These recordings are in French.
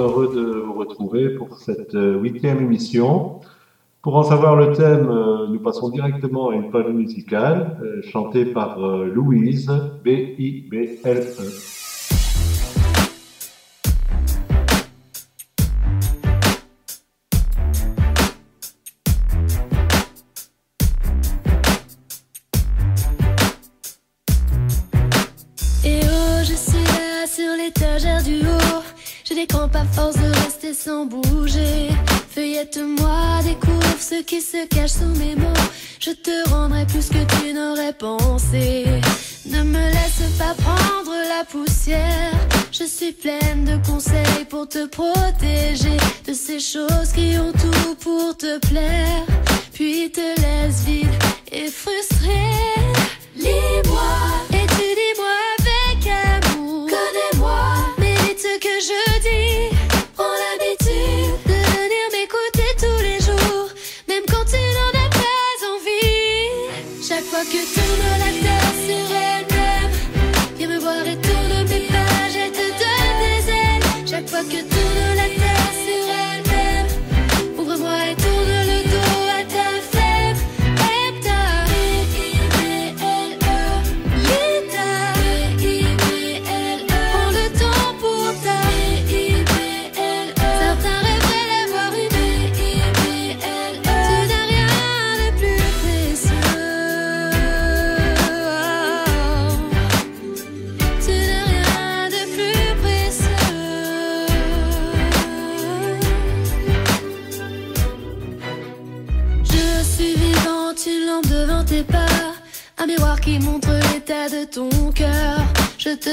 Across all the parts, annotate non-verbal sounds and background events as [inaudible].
Heureux de vous retrouver pour cette euh, huitième émission. Pour en savoir le thème, euh, nous passons directement à une page musicale euh, chantée par Louise, B-I-B-L-E. Sans bouger. Feuillette-moi, découvre ce qui se cache sous mes mots. Je te rendrai plus que tu n'aurais pensé. Ne me laisse pas prendre la poussière. Je suis pleine de conseils pour te protéger de ces choses qui ont tout pour te plaire. Puis te laisse vide et frustré. Lis-moi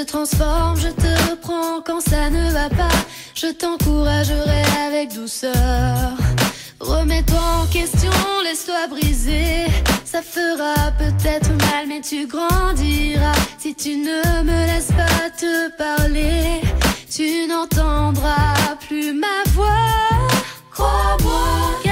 transforme, je te reprends quand ça ne va pas. Je t'encouragerai avec douceur. Remets-toi en question, laisse-toi briser. Ça fera peut-être mal, mais tu grandiras. Si tu ne me laisses pas te parler, tu n'entendras plus ma voix. Crois-moi,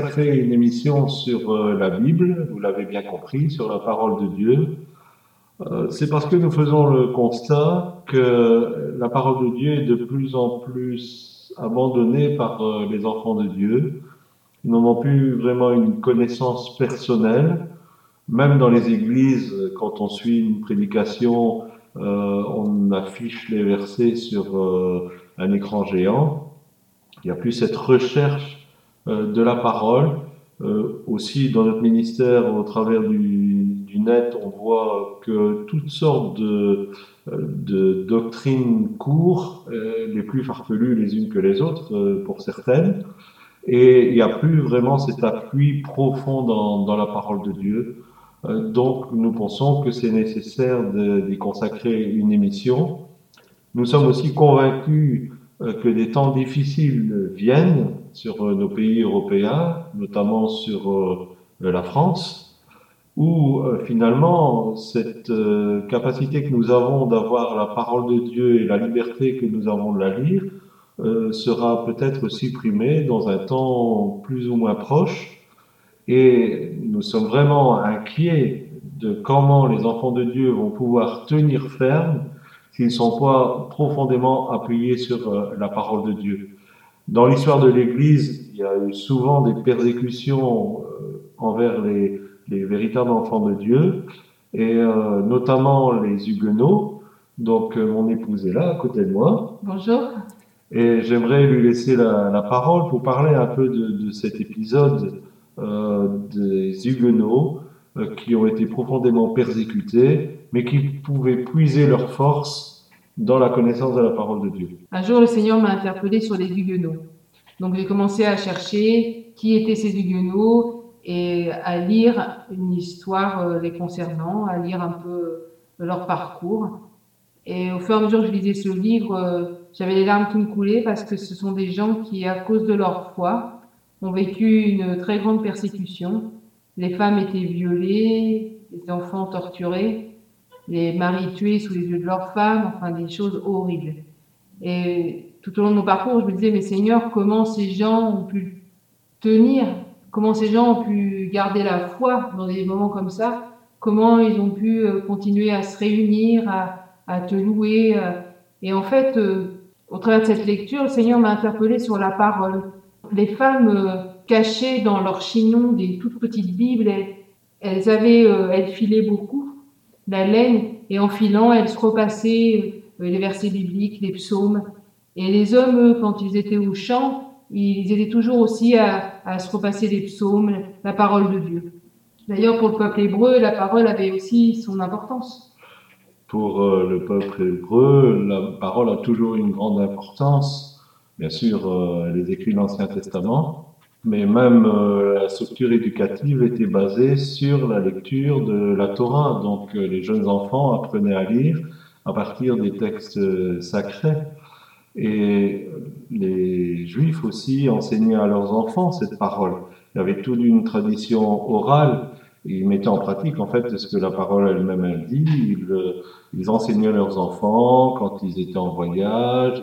une émission sur euh, la Bible Vous l'avez bien compris, sur la parole de Dieu. Euh, c'est parce que nous faisons le constat que la parole de Dieu est de plus en plus abandonnée par euh, les enfants de Dieu. Ils n'en ont plus vraiment une connaissance personnelle. Même dans les églises, quand on suit une prédication, on affiche les versets sur un écran géant. Il n'y a plus cette recherche de la parole. Euh, aussi, dans notre ministère, au travers du, du, net, on voit que toutes sortes de, euh, de doctrines courent, les plus farfelues les unes que les autres, pour certaines. Et il n'y a plus vraiment cet appui profond dans, dans la parole de Dieu. Donc, nous pensons que c'est nécessaire d'y consacrer une émission. Nous sommes aussi convaincus que des temps difficiles viennent sur euh, nos pays européens, notamment sur euh, la France, où euh, finalement cette capacité que nous avons d'avoir la parole de Dieu et la liberté que nous avons de la lire sera peut-être supprimée dans un temps plus ou moins proche. Et nous sommes vraiment inquiets de comment les enfants de Dieu vont pouvoir tenir ferme s'ils ne sont pas profondément appuyés sur la parole de Dieu. Dans l'histoire de l'Église, il y a eu souvent des persécutions euh, envers les, les, véritables enfants de Dieu, et euh, notamment les Huguenots. Donc euh, mon épouse est là, à côté de moi. Bonjour. Et j'aimerais lui laisser la, la, parole pour parler un peu de, de cet épisode euh, des Huguenots qui ont été profondément persécutés, mais qui pouvaient puiser leur force dans la connaissance de la parole de Dieu. Un jour, le Seigneur m'a interpellé sur les Huguenots. Donc, j'ai commencé à chercher qui étaient ces Huguenots et à lire une histoire euh, les concernant, à lire un peu euh, leur parcours. Et au fur et à mesure que je lisais ce livre, euh, j'avais les larmes qui me coulaient parce que ce sont des gens qui, à cause de leur foi, ont vécu une très grande persécution. Les femmes étaient violées, les enfants torturés, les maris tués sous les yeux de leurs femmes, enfin des choses horribles. Et tout au long de nos parcours, je me disais, mais Seigneur, comment ces gens ont pu tenir, comment ces gens ont pu garder la foi dans des moments comme ça, comment ils ont pu euh, continuer à se réunir, à, te louer. Euh? Et en fait, euh, au travers de cette lecture, le Seigneur m'a interpellé sur la parole. Les femmes cachées dans leur chignon des toutes petites Bibles, elles avaient, elles filaient beaucoup la laine, et en filant, elles se repassaient euh, les versets bibliques, les psaumes. Et les hommes, quand ils étaient au champ, ils étaient toujours aussi à, à se repasser les psaumes, la parole de Dieu. D'ailleurs, pour le peuple hébreu, la parole avait aussi son importance. Pour euh, le peuple hébreu, la parole a toujours une grande importance. Bien sûr, euh, les écrits de l'Ancien Testament, mais même euh, la structure éducative était basée sur la lecture de la Torah. Donc euh, les jeunes enfants apprenaient à lire à partir des textes euh, sacrés. Et les juifs aussi enseignaient à leurs enfants cette parole. Il y avait toute une tradition orale. Ils mettaient en pratique en fait ce que la parole elle-même elle dit. Ils, ils enseignaient leurs enfants quand ils étaient en voyage.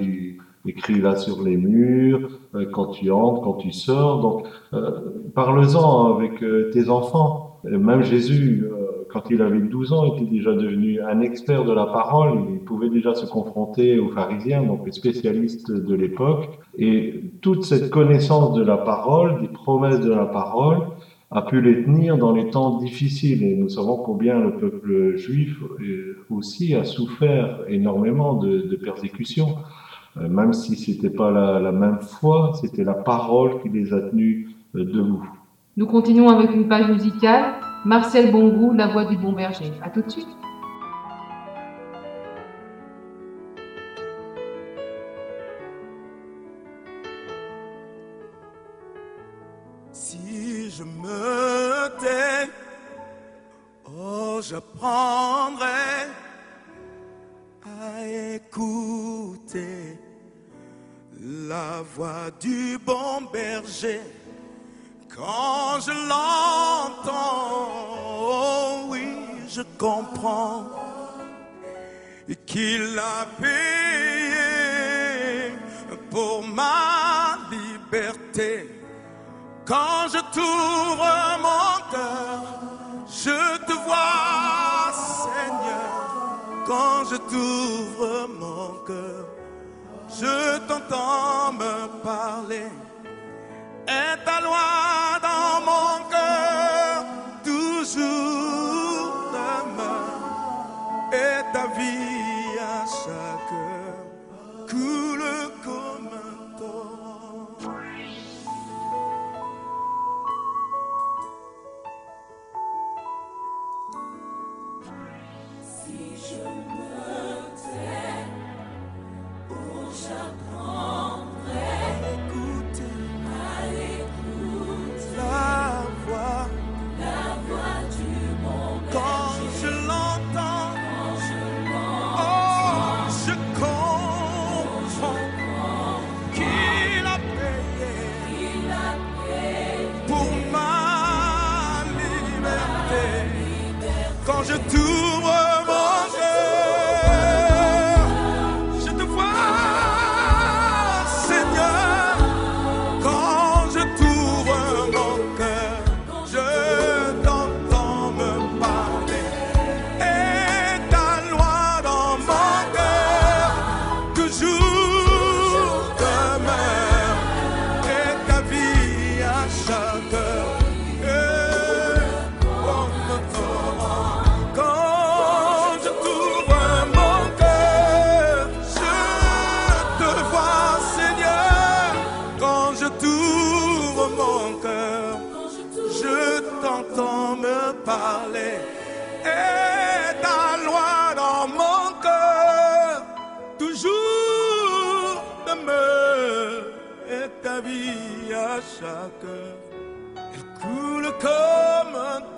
Écrit là sur les murs, euh, quand tu entres, quand tu sors. Donc, euh, parle-en avec euh, tes enfants. même Jésus, quand il avait 12 ans, était déjà devenu un expert de la parole. Il pouvait déjà se confronter aux pharisiens, donc les spécialistes de l'époque. Et toute cette connaissance de la parole, des promesses de la parole, a pu les tenir dans les temps difficiles. Et nous savons combien le peuple juif aussi a souffert énormément de, de persécutions. Euh, même si c'était pas la, la, même foi, c'était la parole qui les a tenus euh, debout. Nous continuons avec une page musicale. Marcel Bongou, La voix du bon berger. À tout de suite. Si je me tais, oh, j'apprendrai du bon berger. Quand je l'entends, oui, je comprends qu'il a payé pour ma liberté. Quand je t'ouvre mon cœur, je te vois, Seigneur. Quand je t'ouvre mon cœur, je t'entends me parler. Et ta loi dans mon cœur, toujours demeure. Et ta vie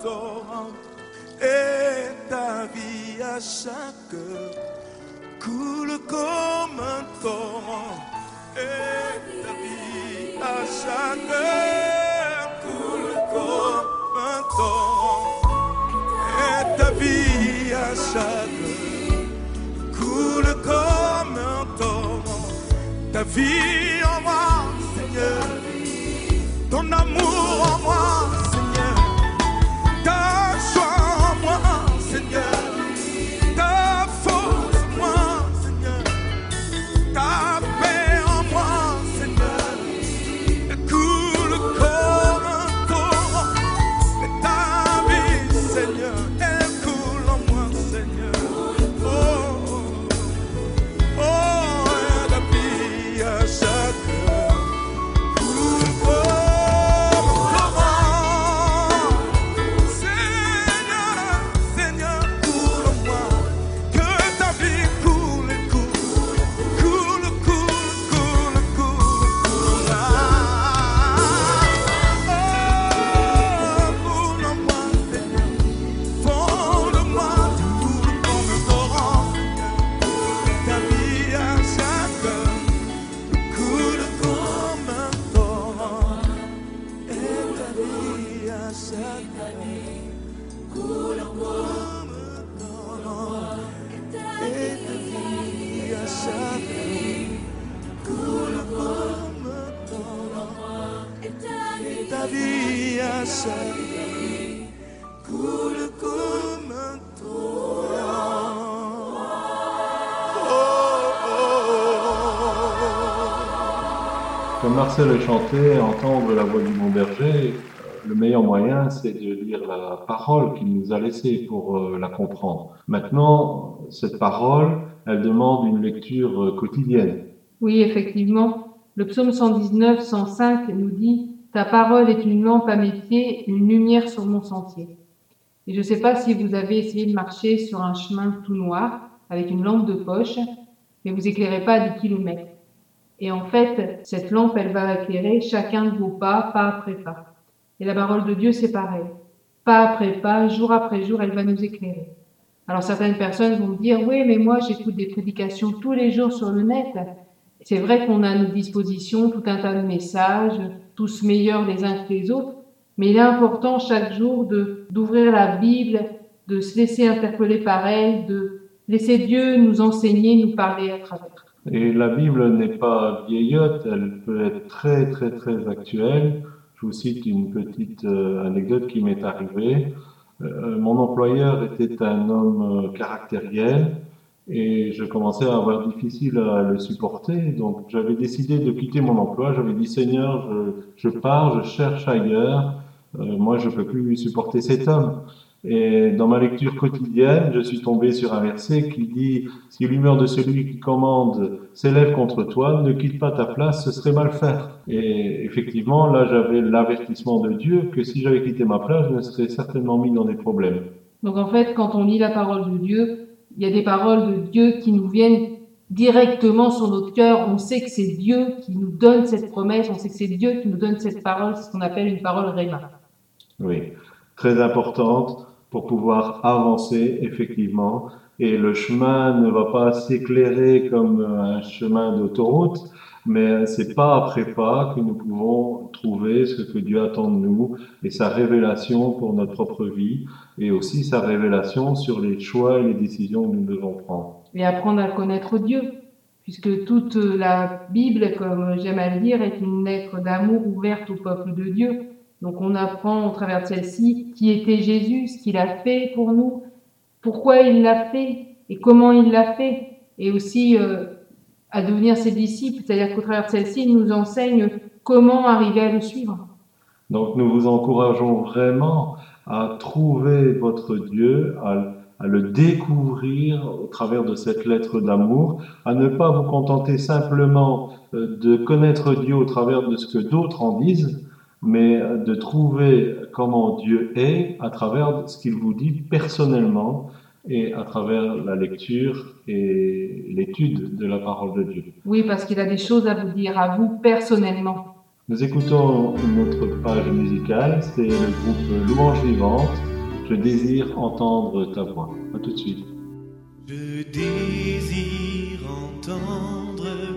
Et ta vie à chaque heure coule comme un torrent. Et ta vie à chaque heure coule comme un torrent. Et ta vie à chaque heure coule comme un torrent. Ta vie en moi, Seigneur. Ton amour Marcel a chanté, entendre la voix du bon berger, euh, le meilleur moyen, c'est de lire la parole qu'il nous a laissée pour euh, la comprendre. Maintenant, cette parole, elle demande une lecture euh, quotidienne. Oui, effectivement. Le psaume 119, 105 nous dit Ta parole est une lampe à mes pieds, une lumière sur mon sentier. Et je ne sais pas si vous avez essayé de marcher sur un chemin tout noir avec une lampe de poche, mais vous éclairez pas à 10 kilomètres. Et en fait, cette lampe, elle va éclairer chacun de vos pas, pas après pas. Et la parole de Dieu, c'est pareil. Pas après pas, jour après jour, elle va nous éclairer. Alors certaines personnes vont me dire, oui, mais moi j'écoute des prédications tous les jours sur le net. C'est vrai qu'on a à notre disposition tout un tas de messages, tous meilleurs les uns que les autres, mais il est important chaque jour de d'ouvrir la Bible, de se laisser interpeller par elle, de laisser Dieu nous enseigner, nous parler à travers. Et la Bible n'est pas vieillotte, elle peut être très très très actuelle. Je vous cite une petite euh, anecdote qui m'est arrivée. Euh, mon employeur était un homme euh, caractériel et je commençais à avoir difficile à le supporter. Donc j'avais décidé de quitter mon emploi. J'avais dit Seigneur, je, pars, je cherche ailleurs. Moi, je peux plus supporter cet homme. Et dans ma lecture quotidienne, je suis tombé sur un verset qui dit Si l'humeur de celui qui commande s'élève contre toi, ne quitte pas ta place, ce serait mal faire. Et effectivement, là, j'avais l'avertissement de Dieu que si j'avais quitté ma place, je me serais certainement mis dans des problèmes. Donc en fait, quand on lit la parole de Dieu, il y a des paroles de Dieu qui nous viennent directement sur notre cœur. On sait que c'est Dieu qui nous donne cette promesse, on sait que c'est Dieu qui nous donne cette parole, c'est ce qu'on appelle une parole réma. Oui, très importante pour pouvoir avancer effectivement. Et le chemin ne va pas s'éclairer comme un chemin d'autoroute, mais c'est pas après pas que nous pouvons trouver ce que Dieu attend de nous et sa révélation pour notre propre vie et aussi sa révélation sur les choix et les décisions que nous devons prendre. Et apprendre à connaître Dieu, puisque toute la Bible, comme j'aime à le dire, est une lettre d'amour ouverte au peuple de Dieu. Donc on apprend au travers de celle-ci qui était Jésus, ce qu'il a fait pour nous, pourquoi il l'a fait et comment il l'a fait, et aussi euh, à devenir ses disciples, c'est-à-dire qu'au travers de celle-ci, il nous enseigne comment arriver à le suivre. Donc nous vous encourageons vraiment à trouver votre Dieu, à, le découvrir au travers de cette lettre d'amour, à ne pas vous contenter simplement euh, de connaître Dieu au travers de ce que d'autres en disent, mais de trouver comment Dieu est à travers ce qu'il vous dit personnellement et à travers la lecture et l'étude de la parole de Dieu. Oui, parce qu'il a des choses à vous dire, à vous personnellement. Nous écoutons une autre page musicale, c'est le groupe Louange Vivante. Je désire entendre ta voix. À tout de suite. Je désire entendre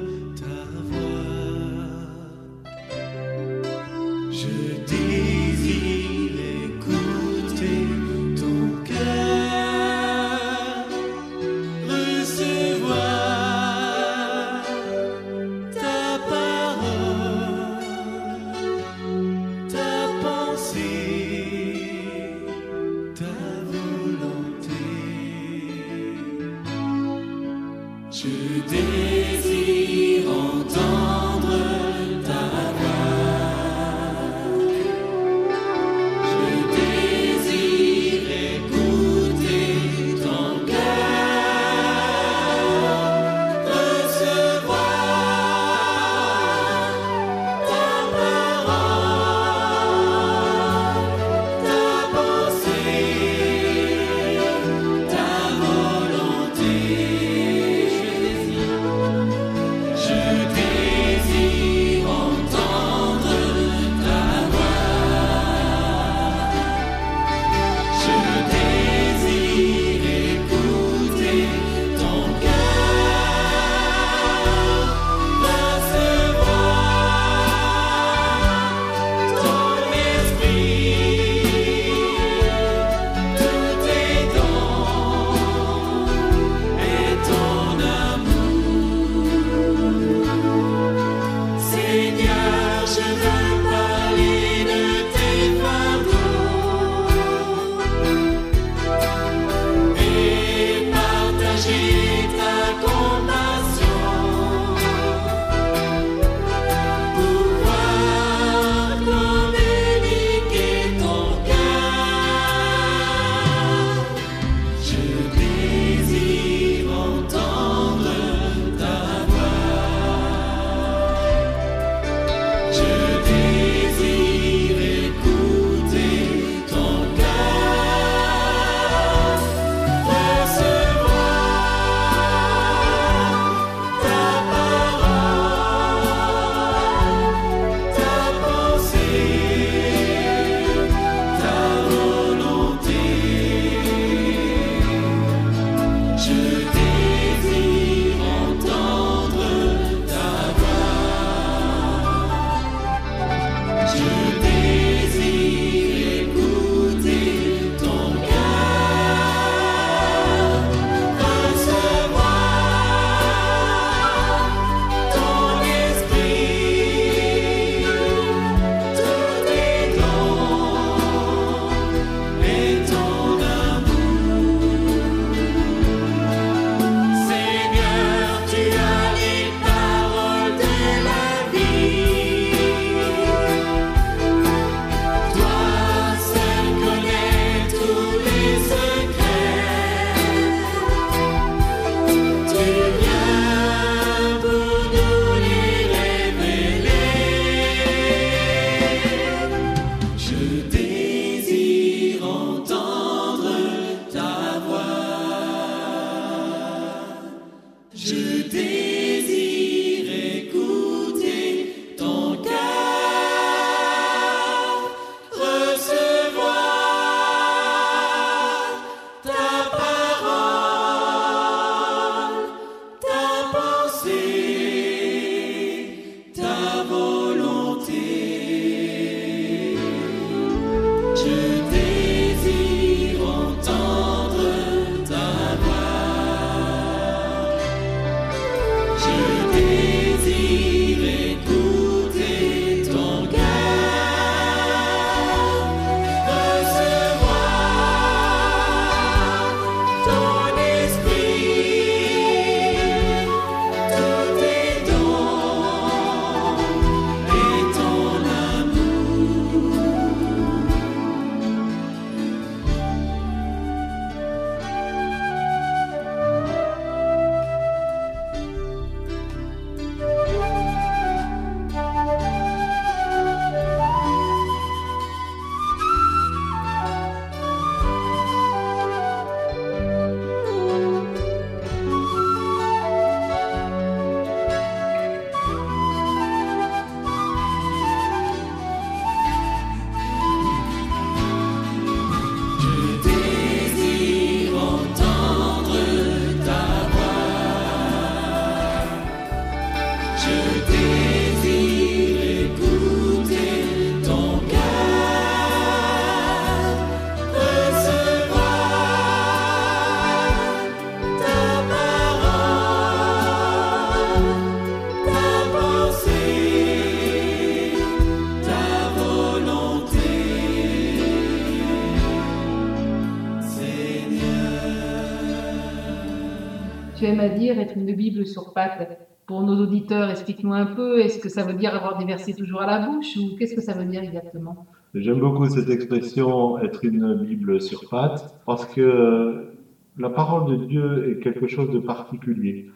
Tu à dire être une Bible sur pattes. Pour nos auditeurs, explique-nous un peu. Est-ce que ça veut dire avoir des versets toujours à la bouche ou qu'est-ce que ça veut dire exactement? J'aime beaucoup cette expression être une Bible sur pattes parce que la parole de Dieu est quelque chose de particulier.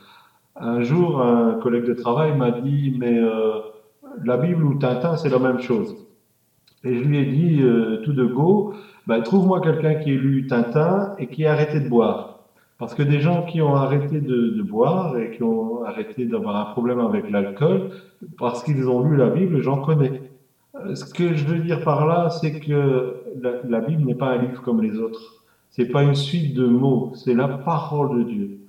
Un jour, un collègue de travail m'a dit mais euh, la Bible ou Tintin c'est la même chose. Et je lui ai dit euh, tout de go, ben, trouve-moi quelqu'un qui ait lu Tintin et qui a arrêté de boire. Parce que des gens qui ont arrêté de, boire et qui ont arrêté d'avoir un problème avec l'alcool, parce qu'ils ont lu la Bible, j'en connais. Euh, Ce que je veux dire par là, c'est que la, Bible n'est pas un livre comme les autres. C'est pas une suite de mots, c'est la parole de Dieu.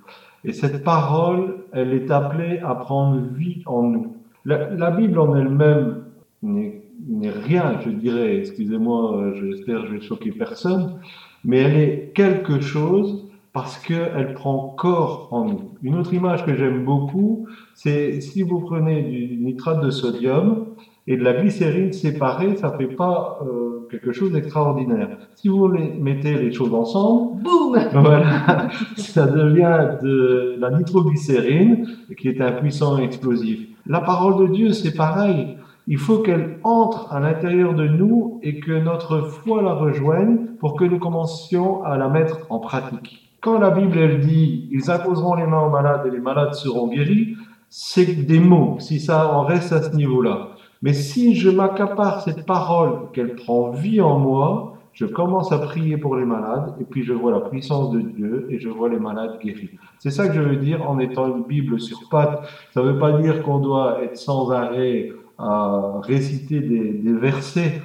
Et cette parole, elle est appelée à prendre vie en nous. La, Bible en elle-même n'est n'est rien, je dirais, excusez-moi, euh, j'espère que je vais choquer personne, mais elle est quelque chose parce qu'elle prend corps en nous. Une autre image que j'aime beaucoup, c'est si vous prenez du nitrate de sodium et de la glycérine séparée, ça fait pas euh, quelque chose d'extraordinaire. Si vous les mettez les choses ensemble, Boum [laughs] voilà, ça devient de la nitroglycérine, qui est un puissant explosif. La parole de Dieu, c'est pareil. Il faut qu'elle entre à l'intérieur de nous et que notre foi la rejoigne pour que nous commencions à la mettre en pratique. Quand la Bible, elle dit, ils imposeront les mains aux malades et les malades seront guéris, c'est des mots, si ça en reste à ce niveau-là. Mais si je m'accapare cette parole, qu'elle prend vie en moi, je commence à prier pour les malades et puis je vois la puissance de Dieu et je vois les malades guéris. C'est ça que je veux dire en étant une Bible sur pattes. Ça ne veut pas dire qu'on doit être sans arrêt à réciter des, des versets,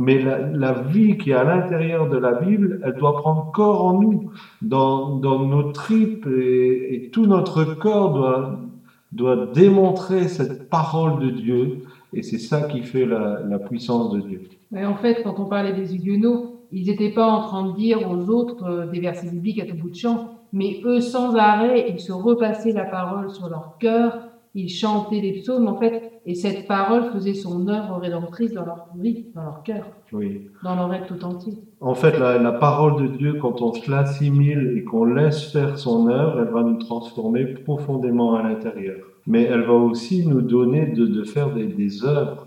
mais la, vie qui est à l'intérieur de la Bible, elle doit prendre corps en nous, dans, dans nos tripes et, et tout notre corps doit, doit démontrer cette parole de Dieu. Et c'est ça qui fait la, la puissance de Dieu. Mais en fait, quand on parlait des Huguenots, ils n'étaient pas en train de dire aux autres euh, des versets bibliques à tout bout de champ, mais eux, sans arrêt, ils se repassaient la parole sur leur cœur, ils chantaient les psaumes, en fait, et cette parole faisait son œuvre rédemptrice dans leur vie, dans leur cœur, Oui. dans leur être tout entier. En fait, la, la parole de Dieu, quand on se l'assimile et qu'on laisse faire son œuvre, elle va nous transformer profondément à l'intérieur. Mais elle va aussi nous donner de, de faire des, des œuvres.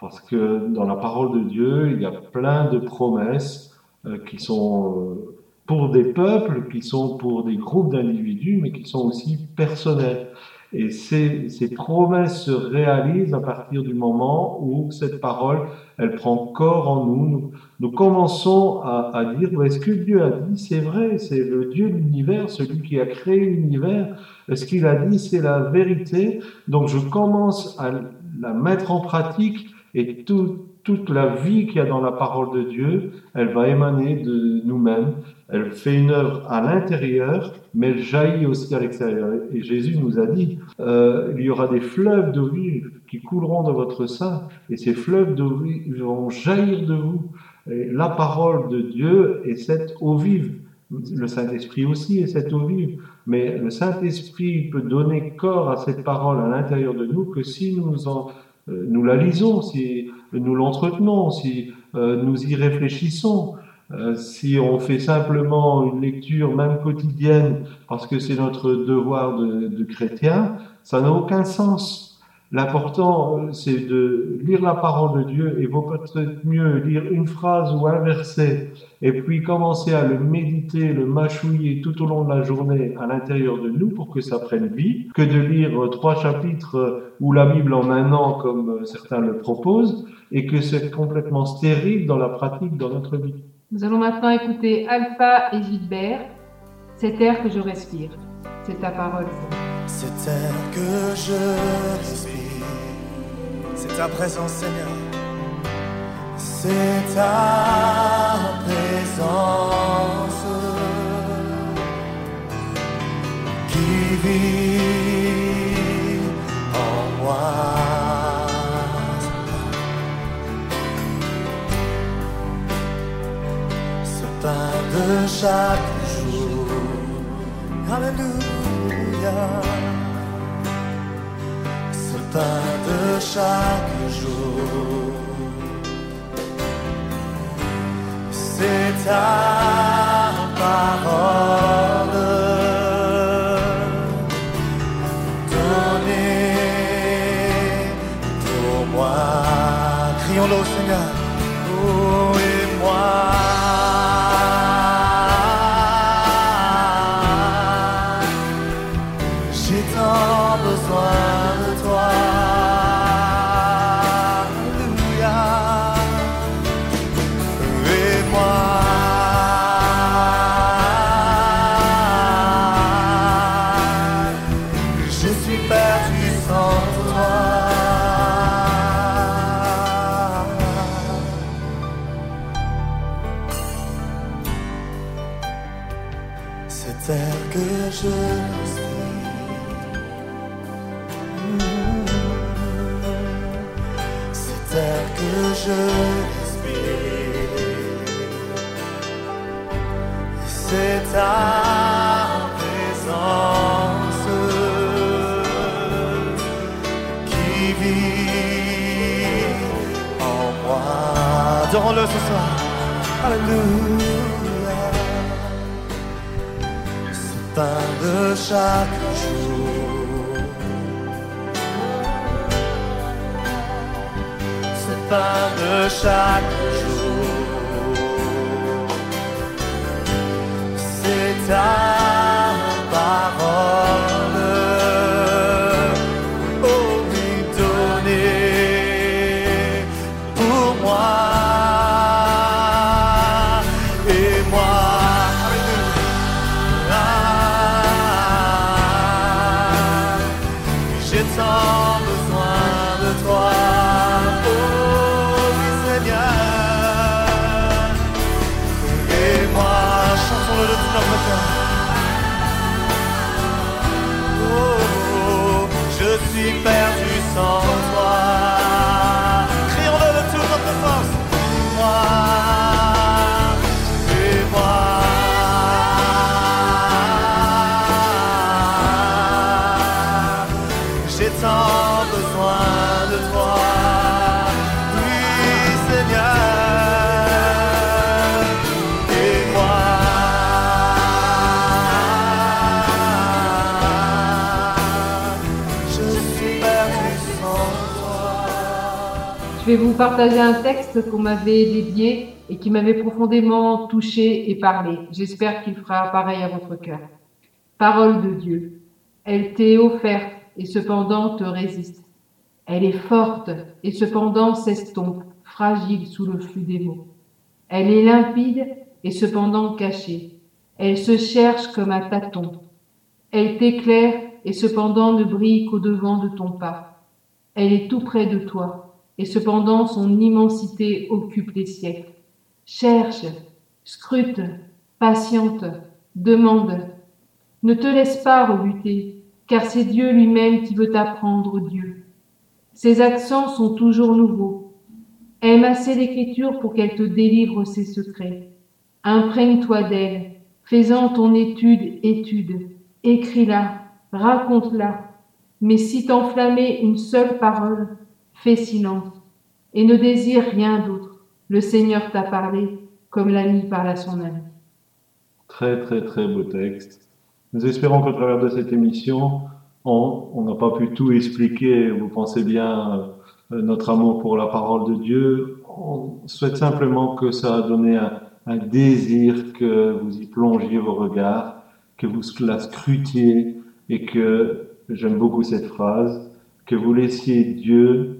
Parce que dans la parole de Dieu, il y a plein de promesses euh, qui sont euh, pour des peuples, qui sont pour des groupes d'individus, mais qui sont aussi personnelles. Et ces, promesses se réalisent à partir du moment où cette parole, elle prend corps en nous. Nous, commençons à, dire, Ouais, ce que Dieu a dit, c'est vrai, c'est le Dieu de l'univers, celui qui a créé l'univers. Ce qu'il a dit, c'est la vérité? Donc je commence à la mettre en pratique et tout- toute la vie qu'il y a dans la parole de Dieu, elle va émaner de nous-mêmes. Elle fait une œuvre à l'intérieur, mais elle jaillit aussi à l'extérieur. Et Jésus nous a dit, euh, il y aura des fleuves d'eau vive qui couleront de votre sein, et ces fleuves d'eau vive vont jaillir de vous. La parole de Dieu est cette eau vive. Le Saint-Esprit aussi est cette eau vive. Mais le Saint-Esprit peut donner corps à cette parole à l'intérieur de nous que si nous, en, euh, nous la lisons, si nous l'entretenons, si euh, nous y réfléchissons. Euh, si on fait simplement une lecture même quotidienne parce que c'est notre devoir de, de chrétien, ça n'a aucun sens. L'important, euh, c'est de lire la parole de Dieu et vaut peut-être mieux lire une phrase ou un verset et puis commencer à le méditer, le mâchouiller tout au long de la journée à l'intérieur de nous pour que ça prenne vie, que de lire trois chapitres ou la Bible en un an comme certains le proposent et que c'est complètement stérile dans la pratique dans notre vie. Nous allons maintenant écouter Alpha et Gilbert. C'est air que je respire. C'est ta parole. C'est air que je respire, c'est ta présence Seigneur, c'est ta présence qui vit en moi. De chaque jour. Alléluia. Ce pain de chaque jour. C'est ta parole. Que je respire. C'est ta présence qui vit en moi. Adorons-le soir. Alléluia. Ce pain de chaque Pain de chaque jour. C'est ta parole. Vais vous partager un texte qu'on m'avait dédié et qui m'avait profondément touché et parlé. J'espère qu'il fera pareil à votre cœur. Parole de Dieu. Elle t'est offerte et cependant te résiste. Elle est forte et cependant s'estompe, fragile sous le flux des mots. Elle est limpide et cependant cachée. Elle se cherche comme un tâton. Elle t'éclaire et cependant ne brille qu'au devant de ton pas. Elle est tout près de toi et cependant son immensité occupe les siècles. Cherche, scrute, patiente, demande. Ne te laisse pas rebuter, car c'est Dieu lui-même qui veut t'apprendre Dieu. Ses accents sont toujours nouveaux. Aime assez l'écriture pour qu'elle te délivre ses secrets. Imprègne-toi d'elle, fais-en ton étude, étude. Écris-la, raconte-la. Mais si t'enflammait une seule parole, fais silence et ne désire rien d'autre. Le Seigneur t'a parlé comme l'ami parle à son ami. Très, très, très beau texte. Nous espérons qu'au travers de cette émission, on n'a pas pu tout expliquer. Vous pensez bien euh, notre amour pour la parole de Dieu. On souhaite simplement que ça a donné un désir que vous y plongiez vos regards, que vous la scrutiez et que, j'aime beaucoup cette phrase, que vous laissiez Dieu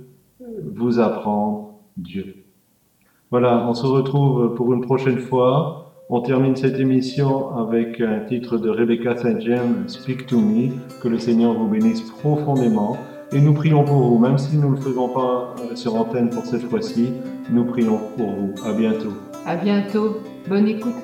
vous apprendre Dieu. Voilà, on se retrouve pour une prochaine fois. On termine cette émission avec un titre de Rebecca St. James, Speak to Me. Que le Seigneur vous bénisse profondément. Et nous prions pour vous, même si nous ne le faisons pas euh, sur antenne pour cette fois-ci, nous prions pour vous. À bientôt. À bientôt. Bonne écoute.